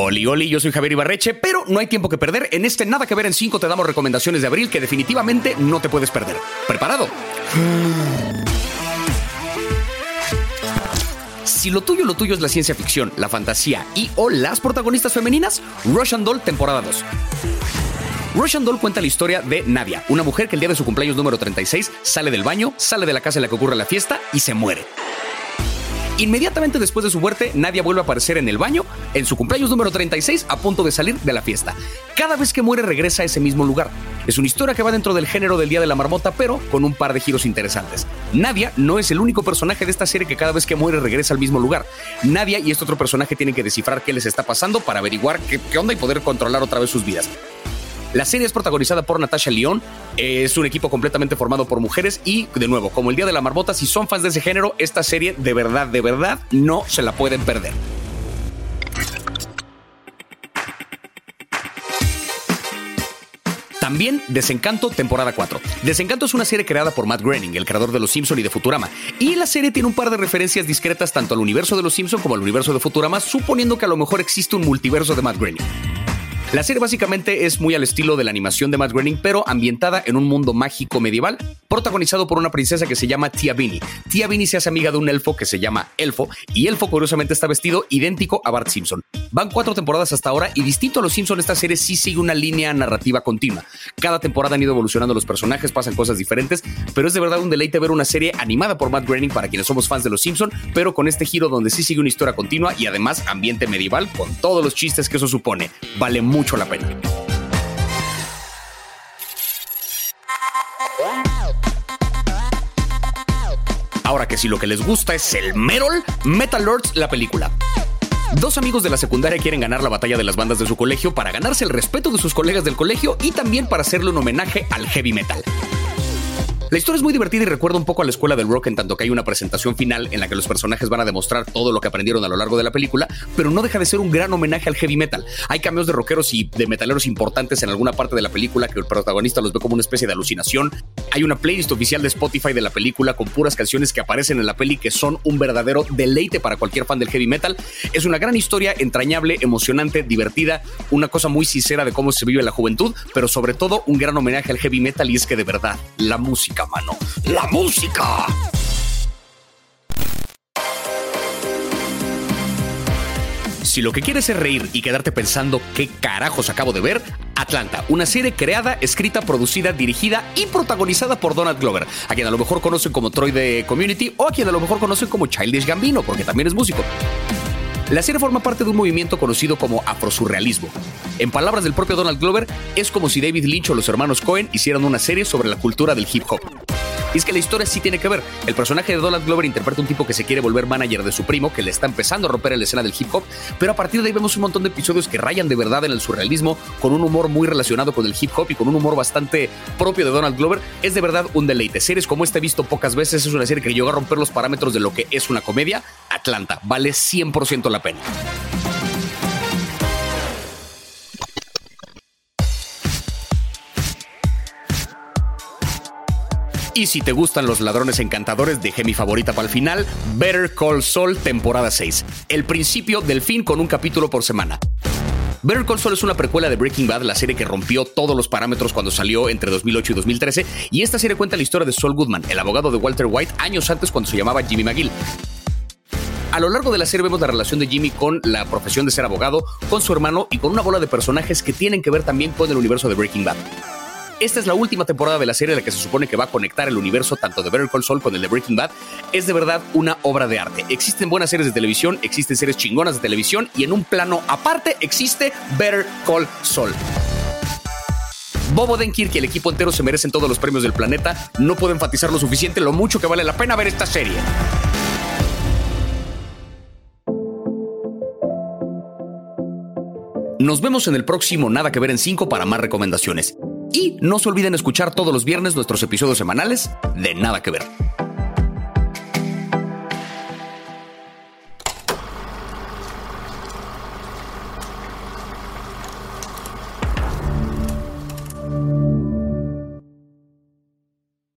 Oli, oli, yo soy Javier Ibarreche, pero no hay tiempo que perder. En este Nada que ver en 5 te damos recomendaciones de abril que definitivamente no te puedes perder. ¿Preparado? Si lo tuyo, lo tuyo es la ciencia ficción, la fantasía y o las protagonistas femeninas, Russian Doll temporada 2. Russian Doll cuenta la historia de Nadia, una mujer que el día de su cumpleaños número 36 sale del baño, sale de la casa en la que ocurre la fiesta y se muere. Inmediatamente después de su muerte, Nadia vuelve a aparecer en el baño en su cumpleaños número 36 a punto de salir de la fiesta. Cada vez que muere regresa a ese mismo lugar. Es una historia que va dentro del género del Día de la Marmota, pero con un par de giros interesantes. Nadia no es el único personaje de esta serie que cada vez que muere regresa al mismo lugar. Nadia y este otro personaje tienen que descifrar qué les está pasando para averiguar qué, qué onda y poder controlar otra vez sus vidas. La serie es protagonizada por Natasha León, es un equipo completamente formado por mujeres y, de nuevo, como el Día de la Marmota, si son fans de ese género, esta serie de verdad, de verdad, no se la pueden perder. También Desencanto, temporada 4. Desencanto es una serie creada por Matt Groening, el creador de Los Simpson y de Futurama. Y la serie tiene un par de referencias discretas tanto al universo de Los Simpson como al universo de Futurama, suponiendo que a lo mejor existe un multiverso de Matt Groening. La serie básicamente es muy al estilo de la animación de Matt Groening, pero ambientada en un mundo mágico medieval, protagonizado por una princesa que se llama Tia Vinny. Tia Vinny se hace amiga de un elfo que se llama Elfo, y Elfo curiosamente está vestido idéntico a Bart Simpson. Van cuatro temporadas hasta ahora, y distinto a los Simpson, esta serie sí sigue una línea narrativa continua. Cada temporada han ido evolucionando los personajes, pasan cosas diferentes, pero es de verdad un deleite ver una serie animada por Matt Groening para quienes somos fans de los Simpson, pero con este giro donde sí sigue una historia continua y además ambiente medieval con todos los chistes que eso supone. Vale mucho la pena. Ahora que si lo que les gusta es el Merol, Metal Lords, la película. Dos amigos de la secundaria quieren ganar la batalla de las bandas de su colegio para ganarse el respeto de sus colegas del colegio y también para hacerle un homenaje al heavy metal. La historia es muy divertida y recuerda un poco a la escuela del rock en tanto que hay una presentación final en la que los personajes van a demostrar todo lo que aprendieron a lo largo de la película, pero no deja de ser un gran homenaje al heavy metal. Hay cameos de rockeros y de metaleros importantes en alguna parte de la película que el protagonista los ve como una especie de alucinación. Hay una playlist oficial de Spotify de la película con puras canciones que aparecen en la peli que son un verdadero deleite para cualquier fan del heavy metal. Es una gran historia, entrañable, emocionante, divertida, una cosa muy sincera de cómo se vive la juventud, pero sobre todo un gran homenaje al heavy metal y es que de verdad, la música, mano, la música. Si lo que quieres es reír y quedarte pensando qué carajos acabo de ver, Atlanta, una serie creada, escrita, producida, dirigida y protagonizada por Donald Glover, a quien a lo mejor conocen como Troy de Community o a quien a lo mejor conocen como Childish Gambino, porque también es músico. La serie forma parte de un movimiento conocido como afrosurrealismo. En palabras del propio Donald Glover, es como si David Lynch o los hermanos Cohen hicieran una serie sobre la cultura del hip hop. Y es que la historia sí tiene que ver. El personaje de Donald Glover interpreta un tipo que se quiere volver manager de su primo, que le está empezando a romper la escena del hip hop, pero a partir de ahí vemos un montón de episodios que rayan de verdad en el surrealismo, con un humor muy relacionado con el hip hop y con un humor bastante propio de Donald Glover. Es de verdad un deleite. Series como esta he visto pocas veces, es una serie que llegó a romper los parámetros de lo que es una comedia. Atlanta, vale 100% la pena. Y si te gustan los ladrones encantadores, dejé mi favorita para el final, Better Call Saul, temporada 6. El principio del fin con un capítulo por semana. Better Call Saul es una precuela de Breaking Bad, la serie que rompió todos los parámetros cuando salió entre 2008 y 2013, y esta serie cuenta la historia de Saul Goodman, el abogado de Walter White, años antes cuando se llamaba Jimmy McGill. A lo largo de la serie vemos la relación de Jimmy con la profesión de ser abogado, con su hermano y con una bola de personajes que tienen que ver también con el universo de Breaking Bad. Esta es la última temporada de la serie en la que se supone que va a conectar el universo tanto de Better Call Saul con el de Breaking Bad. Es de verdad una obra de arte. Existen buenas series de televisión, existen series chingonas de televisión y en un plano aparte existe Better Call Saul. Bobo Denkirk y el equipo entero se merecen todos los premios del planeta. No puedo enfatizar lo suficiente lo mucho que vale la pena ver esta serie. Nos vemos en el próximo Nada que ver en 5 para más recomendaciones. Y no se olviden escuchar todos los viernes nuestros episodios semanales de Nada que ver.